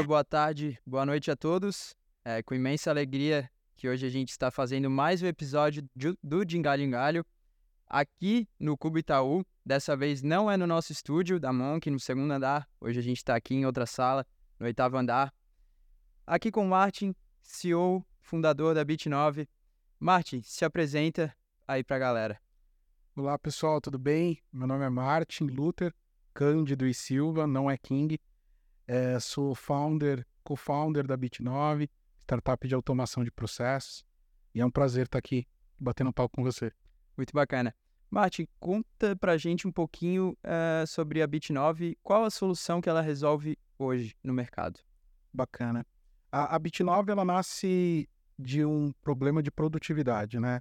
dia, boa tarde, boa noite a todos. É com imensa alegria que hoje a gente está fazendo mais um episódio do Dingalho Galho aqui no Cubo Itaú. Dessa vez não é no nosso estúdio da Monk, no segundo andar. Hoje a gente está aqui em outra sala, no oitavo andar. Aqui com o Martin, CEO, fundador da Bit9. Martin, se apresenta aí para a galera. Olá pessoal, tudo bem? Meu nome é Martin Luther Cândido e Silva, não é King. É, sou founder, co-founder da Bit9 startup de automação de processos. E é um prazer estar aqui batendo um papo com você. Muito bacana. Martin, conta pra gente um pouquinho uh, sobre a Bit9. Qual a solução que ela resolve hoje no mercado? Bacana. A, a Bit9 ela nasce de um problema de produtividade, né?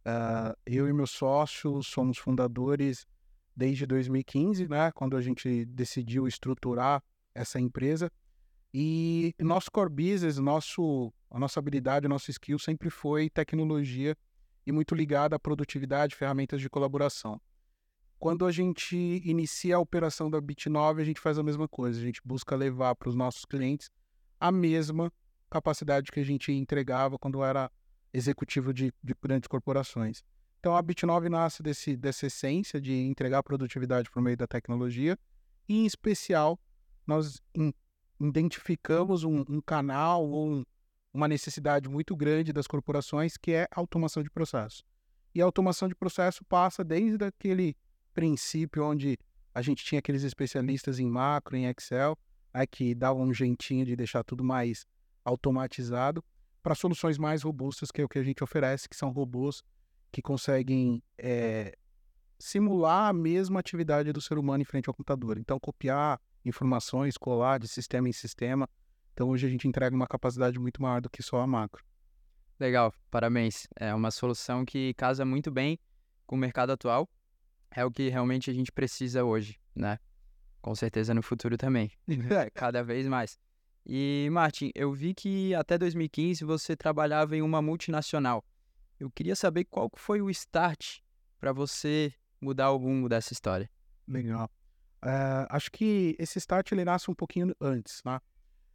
Uh, eu e meu sócio somos fundadores desde 2015, né? Quando a gente decidiu estruturar essa empresa. E nosso core business, nosso, a nossa habilidade, o nosso skill sempre foi tecnologia e muito ligada à produtividade, ferramentas de colaboração. Quando a gente inicia a operação da Bit9, a gente faz a mesma coisa. A gente busca levar para os nossos clientes a mesma capacidade que a gente entregava quando era executivo de, de grandes corporações. Então a Bit9 nasce desse, dessa essência de entregar produtividade por meio da tecnologia, e em especial nós identificamos um, um canal ou um, uma necessidade muito grande das corporações que é automação de processo. E a automação de processo passa desde aquele princípio onde a gente tinha aqueles especialistas em macro, em Excel, né, que davam um jeitinho de deixar tudo mais automatizado, para soluções mais robustas, que é o que a gente oferece, que são robôs que conseguem é, simular a mesma atividade do ser humano em frente ao computador. Então, copiar informações, colar de sistema em sistema. Então hoje a gente entrega uma capacidade muito maior do que só a macro. Legal, parabéns. É uma solução que casa muito bem com o mercado atual. É o que realmente a gente precisa hoje, né? Com certeza no futuro também. Cada vez mais. E, Martin, eu vi que até 2015 você trabalhava em uma multinacional. Eu queria saber qual foi o start para você mudar o rumo dessa história. Legal. Uh, acho que esse start ele nasce um pouquinho antes, né?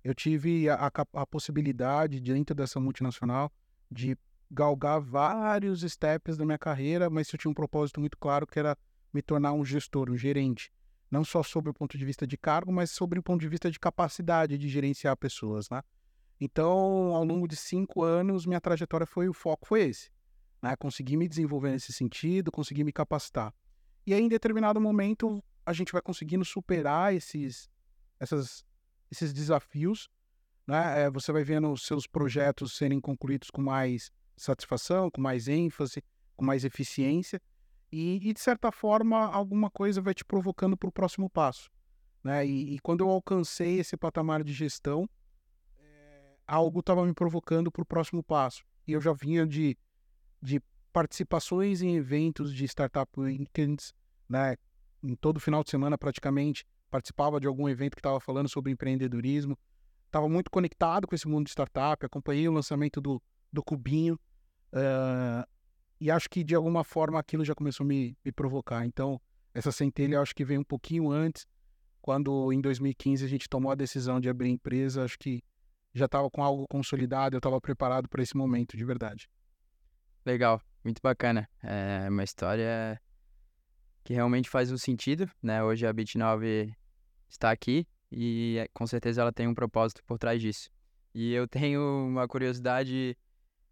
Eu tive a, a, a, possibilidade, dentro dessa multinacional, de galgar vários steps da minha carreira, mas eu tinha um propósito muito claro que era me tornar um gestor, um gerente. Não só sobre o ponto de vista de cargo, mas sobre o ponto de vista de capacidade de gerenciar pessoas, né? Então, ao longo de cinco anos, minha trajetória foi, o foco foi esse. Né? Consegui me desenvolver nesse sentido, consegui me capacitar. E aí, em determinado momento, a gente vai conseguindo superar esses, essas, esses desafios, né? É, você vai vendo os seus projetos serem concluídos com mais satisfação, com mais ênfase, com mais eficiência, e, e de certa forma alguma coisa vai te provocando para o próximo passo. Né? E, e, quando eu alcancei esse patamar de gestão, é, algo estava me provocando para o próximo passo. E eu já vinha de, de participações em eventos de Startup Weekends, né? Em todo final de semana praticamente, participava de algum evento que estava falando sobre empreendedorismo. Estava muito conectado com esse mundo de startup, acompanhei o lançamento do, do Cubinho. Uh, e acho que de alguma forma aquilo já começou a me, me provocar. Então, essa centelha acho que veio um pouquinho antes, quando em 2015 a gente tomou a decisão de abrir empresa. Acho que já estava com algo consolidado, eu estava preparado para esse momento, de verdade. Legal, muito bacana. É uma história que realmente faz um sentido, né? Hoje a Bit9 está aqui e eh, com certeza ela tem um propósito por trás disso. E eu tenho uma curiosidade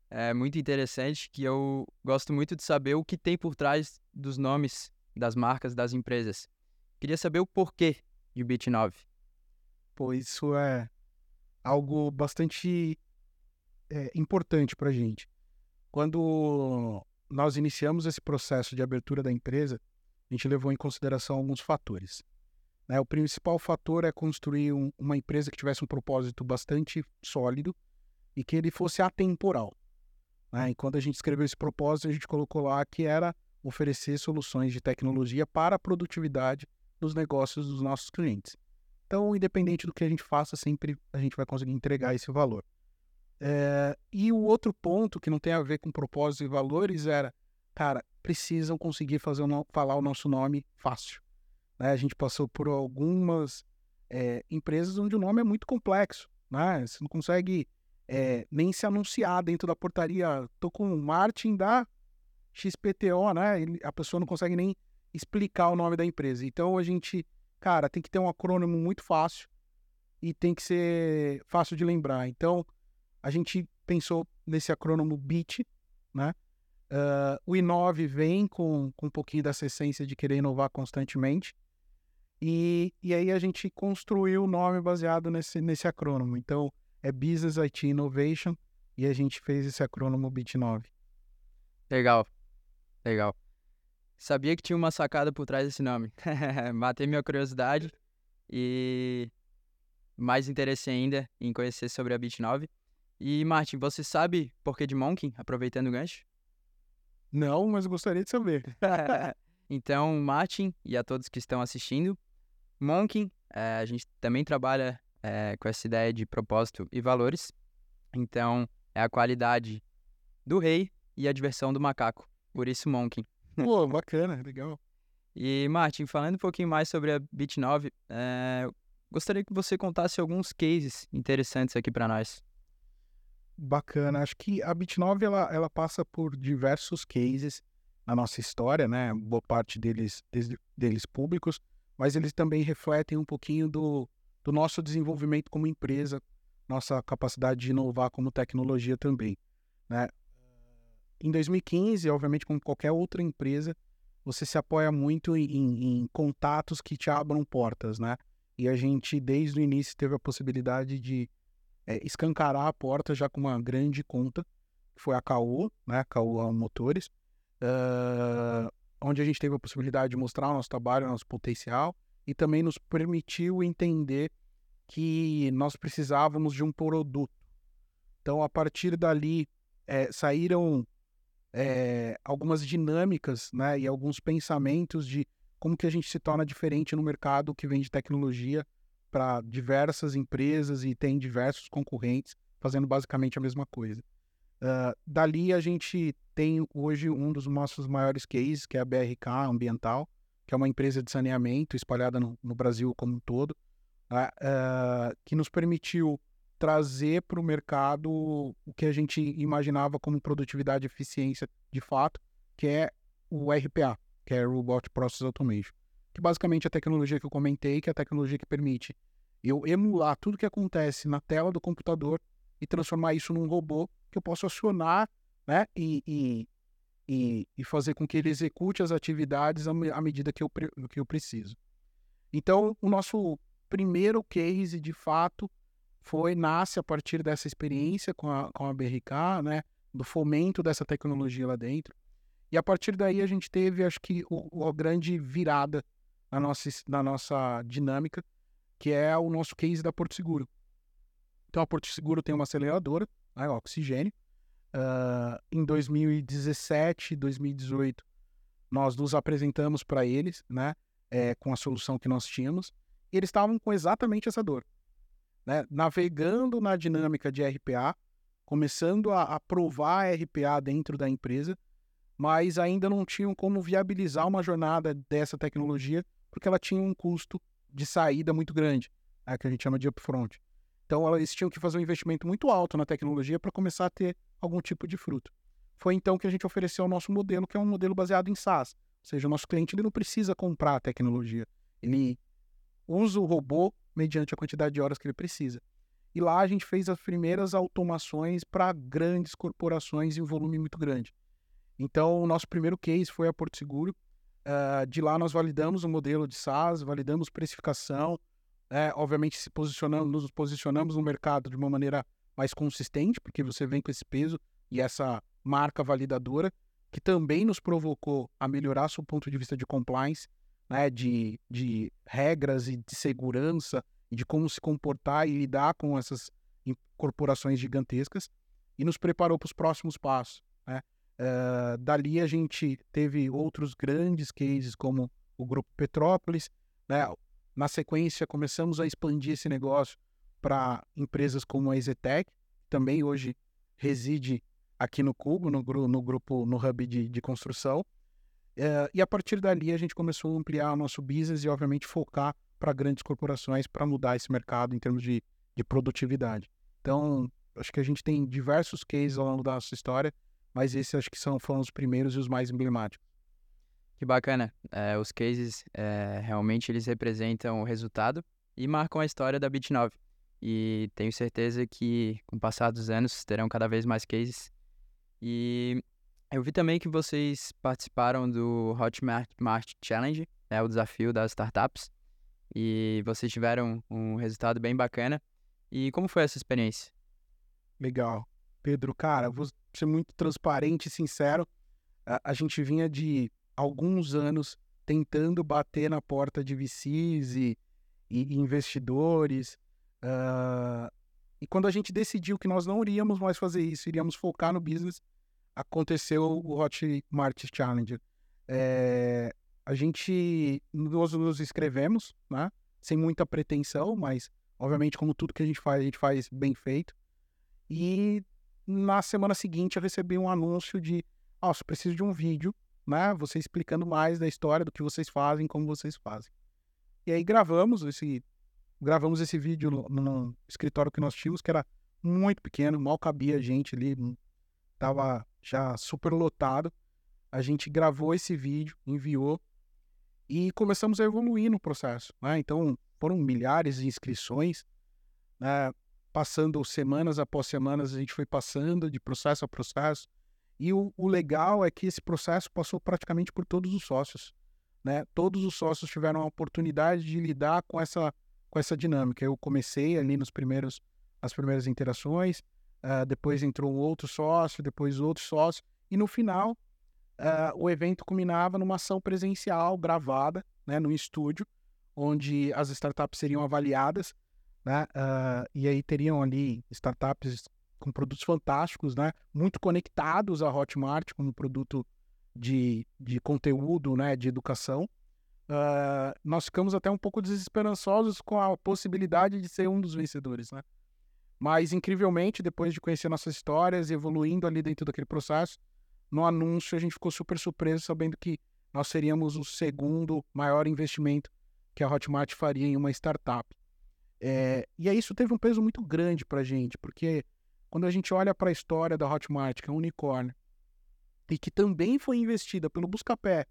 é, muito interessante que eu gosto muito de saber o que tem por trás dos nomes das marcas das empresas. Queria saber o porquê de Bit9. Pô, isso é algo bastante é, importante para gente. Quando nós iniciamos esse processo de abertura da empresa, a gente levou em consideração alguns fatores. Né? O principal fator é construir um, uma empresa que tivesse um propósito bastante sólido e que ele fosse atemporal. Né? E quando a gente escreveu esse propósito, a gente colocou lá que era oferecer soluções de tecnologia para a produtividade dos negócios dos nossos clientes. Então, independente do que a gente faça, sempre a gente vai conseguir entregar esse valor. É, e o outro ponto que não tem a ver com propósito e valores era, cara, precisam conseguir fazer o falar o nosso nome fácil. Né? A gente passou por algumas é, empresas onde o nome é muito complexo, né? Você não consegue é, nem se anunciar dentro da portaria. Tô com o Martin da XPTO, né? a pessoa não consegue nem explicar o nome da empresa. Então a gente, cara, tem que ter um acrônimo muito fácil e tem que ser fácil de lembrar. Então a gente pensou nesse acrônimo BIT, né? Uh, o Inove vem com, com um pouquinho dessa essência de querer inovar constantemente. E, e aí a gente construiu o nome baseado nesse, nesse acrônimo. Então, é Business IT Innovation e a gente fez esse acrônimo BIT9. Legal, legal. Sabia que tinha uma sacada por trás desse nome. Matei minha curiosidade e mais interesse ainda em conhecer sobre a Bit9. E, Martin, você sabe por que de Monkey, aproveitando o gancho? Não, mas gostaria de saber. então, Martin e a todos que estão assistindo, Monkey, é, a gente também trabalha é, com essa ideia de propósito e valores. Então, é a qualidade do rei e a diversão do macaco. Por isso, Monkey. Pô, bacana, legal. E, Martin, falando um pouquinho mais sobre a Bit9, é, gostaria que você contasse alguns cases interessantes aqui para nós. Bacana. Acho que a Bit9 ela, ela passa por diversos cases na nossa história, né? Boa parte deles, deles públicos, mas eles também refletem um pouquinho do, do nosso desenvolvimento como empresa, nossa capacidade de inovar como tecnologia também, né? Em 2015, obviamente, como qualquer outra empresa, você se apoia muito em, em contatos que te abram portas, né? E a gente, desde o início, teve a possibilidade de é, escancarar a porta já com uma grande conta, que foi a Caoa, né? Caoa Motores, uh, onde a gente teve a possibilidade de mostrar o nosso trabalho, o nosso potencial, e também nos permitiu entender que nós precisávamos de um produto. Então, a partir dali, é, saíram é, algumas dinâmicas né, e alguns pensamentos de como que a gente se torna diferente no mercado que vende tecnologia para diversas empresas e tem diversos concorrentes fazendo basicamente a mesma coisa. Uh, dali a gente tem hoje um dos nossos maiores cases, que é a BRK Ambiental, que é uma empresa de saneamento espalhada no, no Brasil como um todo, uh, que nos permitiu trazer para o mercado o que a gente imaginava como produtividade e eficiência de fato, que é o RPA, que é Robot Process Automation, que basicamente é a tecnologia que eu comentei, que é a tecnologia que permite eu emular tudo que acontece na tela do computador e transformar isso num robô que eu posso acionar né, e, e, e, e fazer com que ele execute as atividades à, medida que eu, que eu preciso. Então, o nosso primeiro case, de fato, foi nasce a partir dessa experiência com a, com a BRK, né, do fomento dessa tecnologia lá dentro. E a partir daí a gente teve, acho que, o, a grande virada na nossa, na nossa dinâmica, que é o nosso case da Porto Seguro. Então, a Porto Seguro tem uma aceleradora, né, oxigênio. Uh, em 2017, 2018, nós nos apresentamos para eles, né, é, com a solução que nós tínhamos, e eles estavam com exatamente essa dor. Né, navegando na dinâmica de RPA, começando a, a provar a RPA dentro da empresa, mas ainda não tinham como viabilizar uma jornada dessa tecnologia, porque ela tinha um custo de saída muito grande, é, que a gente chama de upfront. Então, eles tinham que fazer um investimento muito alto na tecnologia para começar a ter algum tipo de fruto. Foi então que a gente ofereceu o nosso modelo, que é um modelo baseado em SaaS. Ou seja, o nosso cliente ele não precisa comprar a tecnologia. Ele usa o robô mediante a quantidade de horas que ele precisa. E lá a gente fez as primeiras automações para grandes corporações em volume muito grande. Então, o nosso primeiro case foi a Porto Seguro, Uh, de lá nós validamos o modelo de SaaS, validamos precificação, é, obviamente se posicionamos, nos posicionamos no mercado de uma maneira mais consistente, porque você vem com esse peso e essa marca validadora, que também nos provocou a melhorar seu ponto de vista de compliance, né, de, de regras e de segurança, e de como se comportar e lidar com essas corporações gigantescas, e nos preparou para os próximos passos. Né? Uh, dali a gente teve outros grandes cases, como o Grupo Petrópolis. Né? Na sequência, começamos a expandir esse negócio para empresas como a Ezetec, que também hoje reside aqui no Cubo, no, no grupo, no hub de, de construção. Uh, e a partir dali a gente começou a ampliar o nosso business e, obviamente, focar para grandes corporações para mudar esse mercado em termos de, de produtividade. Então, acho que a gente tem diversos cases ao longo da nossa história, mas esses acho que são, foram os primeiros e os mais emblemáticos. Que bacana. É, os cases, é, realmente, eles representam o resultado e marcam a história da Bit9. E tenho certeza que, com o passar dos anos, terão cada vez mais cases. E eu vi também que vocês participaram do Hotmart Mart Challenge, né, o desafio das startups, e vocês tiveram um resultado bem bacana. E como foi essa experiência? Legal. Pedro, cara, vou ser muito transparente e sincero. A, a gente vinha de alguns anos tentando bater na porta de VCs e, e investidores. Uh, e quando a gente decidiu que nós não iríamos mais fazer isso, iríamos focar no business, aconteceu o Hotmart Challenge. É, a gente, nós nos inscrevemos, né? Sem muita pretensão, mas obviamente como tudo que a gente faz, a gente faz bem feito. E na semana seguinte eu recebi um anúncio de, ó, oh, preciso de um vídeo, né? Você explicando mais da história do que vocês fazem, como vocês fazem. E aí gravamos esse gravamos esse vídeo no, no escritório que nós tínhamos, que era muito pequeno, mal cabia gente ali, tava já super lotado. A gente gravou esse vídeo, enviou e começamos a evoluir no processo. Né? Então, foram milhares de inscrições, né? Passando semanas após semanas, a gente foi passando de processo a processo. E o, o, legal é que esse processo passou praticamente por todos os sócios. Né? Todos os sócios tiveram a oportunidade de lidar com essa com essa dinâmica. Eu comecei ali nos primeiros, as primeiras interações, uh, depois entrou outro sócio, depois outro sócio, e no final uh, o evento culminava numa ação presencial gravada, né, no estúdio, onde as startups seriam avaliadas, né, uh, e aí teriam ali startups com produtos fantásticos, né, muito conectados à Hotmart como produto de, de conteúdo, né, de educação, uh, nós ficamos até um pouco desesperançosos com a possibilidade de ser um dos vencedores, né? Mas, incrivelmente, depois de conhecer nossas histórias e evoluindo ali dentro daquele processo, no anúncio a gente ficou super surpreso sabendo que nós seríamos o segundo maior investimento que a Hotmart faria em uma startup. É, e aí isso teve um peso muito grande para a gente, porque quando a gente olha para a história da Hotmart, que é um unicórnio, e que também foi investida pelo Buscapé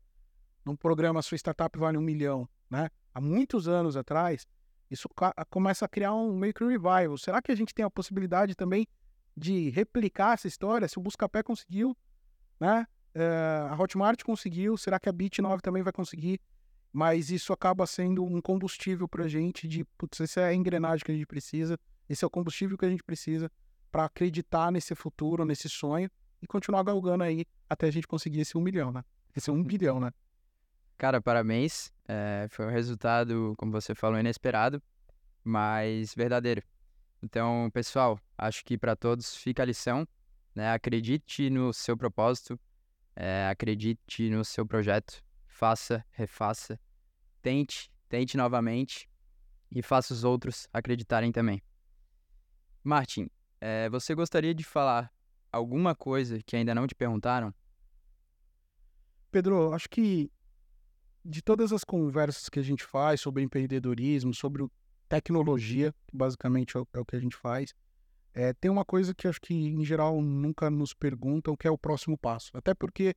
num programa Sua Startup Vale um Milhão, né? Há muitos anos atrás, isso começa a criar um meio que um revival. Será que a gente tem a possibilidade também de replicar essa história? Se o Buscapé conseguiu, né? É, a Hotmart conseguiu, será que a Bit9 também vai conseguir? Mas isso acaba sendo um combustível para a gente de, putz, essa é a engrenagem que a gente precisa, esse é o combustível que a gente precisa para acreditar nesse futuro, nesse sonho e continuar galgando aí até a gente conseguir esse um milhão, né? Esse um bilhão, né? Cara, parabéns. É, foi um resultado, como você falou, inesperado, mas verdadeiro. Então, pessoal, acho que para todos fica a lição. Né? Acredite no seu propósito, é, acredite no seu projeto, faça, refaça, tente, tente novamente e faça os outros acreditarem também. Martin, é, você gostaria de falar alguma coisa que ainda não te perguntaram? Pedro, acho que de todas as conversas que a gente faz sobre empreendedorismo, sobre tecnologia, que basicamente é o, é o que a gente faz, é, tem uma coisa que acho que, em geral, nunca nos perguntam, que é o próximo passo. Até porque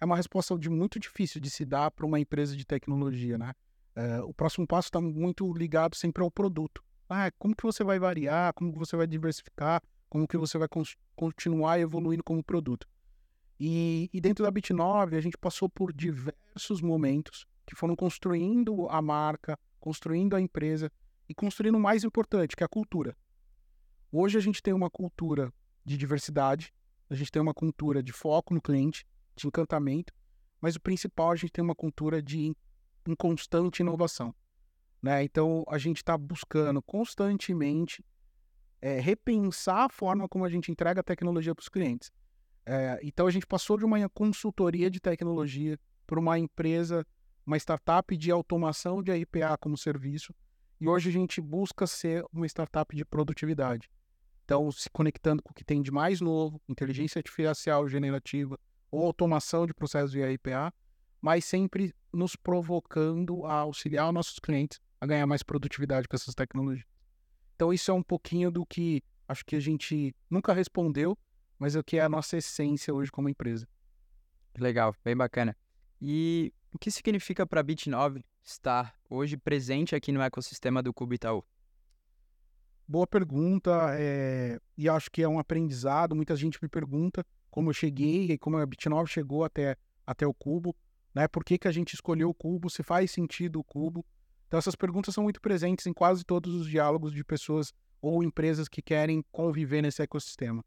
é uma resposta de muito difícil de se dar para uma empresa de tecnologia, né? É, o próximo passo está muito ligado sempre ao produto. Ah, como que você vai variar, como que você vai diversificar, como que você vai continuar evoluindo como produto. E, e dentro da Bit9, a gente passou por diversos momentos que foram construindo a marca, construindo a empresa e construindo o mais importante, que é a cultura. Hoje a gente tem uma cultura de diversidade, a gente tem uma cultura de foco no cliente, de encantamento, mas o principal, a gente tem uma cultura de constante inovação. Né? Então, a gente está buscando constantemente é, repensar a forma como a gente entrega a tecnologia para os clientes. É, então a gente passou de uma consultoria de tecnologia para uma empresa, uma startup de automação de RPA como serviço, e hoje a gente busca ser uma startup de produtividade. Então, se conectando com o que tem de mais novo, inteligência artificial generativa ou automação de processos de RPA, mas sempre nos provocando a auxiliar nossos clientes a ganhar mais produtividade com essas tecnologias. Então, isso é um pouquinho do que acho que a gente nunca respondeu, mas é o que é a nossa essência hoje como empresa. Legal, bem bacana. E o que significa para a Bit9 estar hoje presente aqui no ecossistema do Cubo Itaú? Boa pergunta, é... e acho que é um aprendizado. Muita gente me pergunta como eu cheguei e como a Bit9 chegou até, até o Cubo, né? Por que, que a gente escolheu o Cubo, se faz sentido o Cubo. Então, essas perguntas são muito presentes em quase todos os diálogos de pessoas ou empresas que querem conviver nesse ecossistema.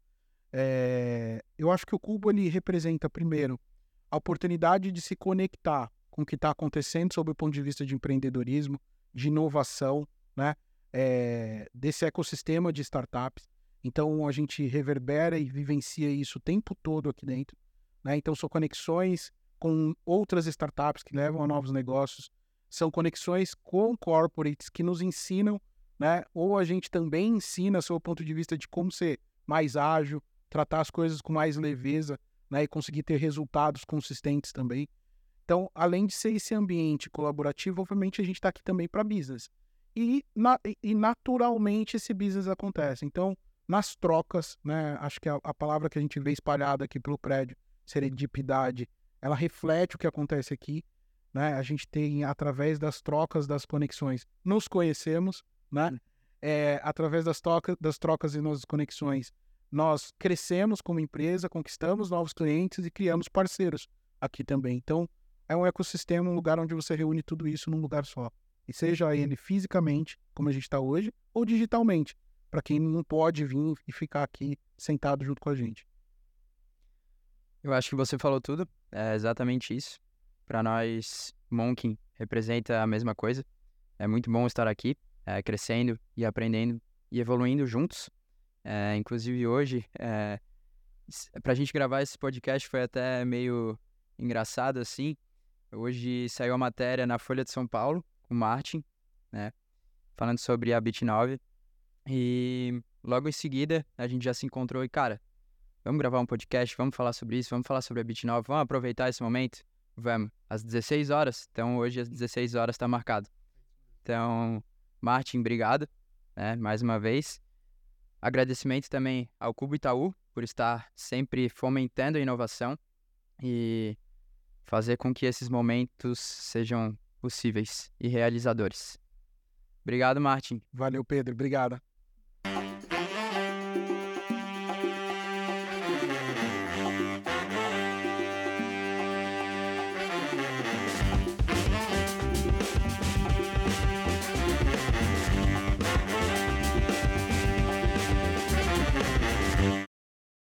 É... Eu acho que o Cubo ele representa, primeiro, a oportunidade de se conectar com o que está acontecendo sob o ponto de vista de empreendedorismo, de inovação, né? é, desse ecossistema de startups. Então a gente reverbera e vivencia isso o tempo todo aqui dentro. Né? Então são conexões com outras startups que levam a novos negócios, são conexões com corporates que nos ensinam, né? ou a gente também ensina, sob o ponto de vista de como ser mais ágil, tratar as coisas com mais leveza né? e conseguir ter resultados consistentes também. Então, além de ser esse ambiente colaborativo, obviamente a gente está aqui também para business e, na, e naturalmente esse business acontece. Então, nas trocas, né, acho que a, a, palavra que a gente vê espalhada aqui pelo prédio, serendipidade, ela reflete o que acontece aqui. Né? A gente tem, através das trocas, das conexões, nos conhecemos, né? É, através das, toca, das trocas e das conexões, nós crescemos como empresa, conquistamos novos clientes e criamos parceiros aqui também. Então, é um ecossistema, um lugar onde você reúne tudo isso num lugar só. E seja ele fisicamente, como a gente está hoje, ou digitalmente, para quem não pode vir e ficar aqui sentado junto com a gente. Eu acho que você falou tudo, é exatamente isso. Para nós, Monkin representa a mesma coisa. É muito bom estar aqui, é, crescendo e aprendendo e evoluindo juntos. É, inclusive hoje, é, para a gente gravar esse podcast foi até meio engraçado assim. Hoje saiu a matéria na Folha de São Paulo o Martin, né? Falando sobre a Bit9. E logo em seguida a gente já se encontrou e, cara, vamos gravar um podcast, vamos falar sobre isso, vamos falar sobre a Bit9, vamos aproveitar esse momento? Vamos. Às 16 horas. Então hoje às 16 horas está marcado. Então, Martin, obrigado, né? Mais uma vez. Agradecimento também ao Cubo Itaú por estar sempre fomentando a inovação e fazer com que esses momentos sejam possíveis e realizadores. Obrigado, Martin. Valeu, Pedro. Obrigado.